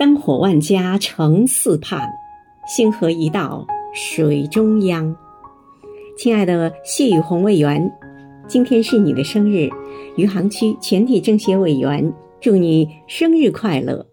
灯火万家城四畔，星河一道水中央。亲爱的谢雨红委员，今天是你的生日，余杭区全体政协委员祝你生日快乐，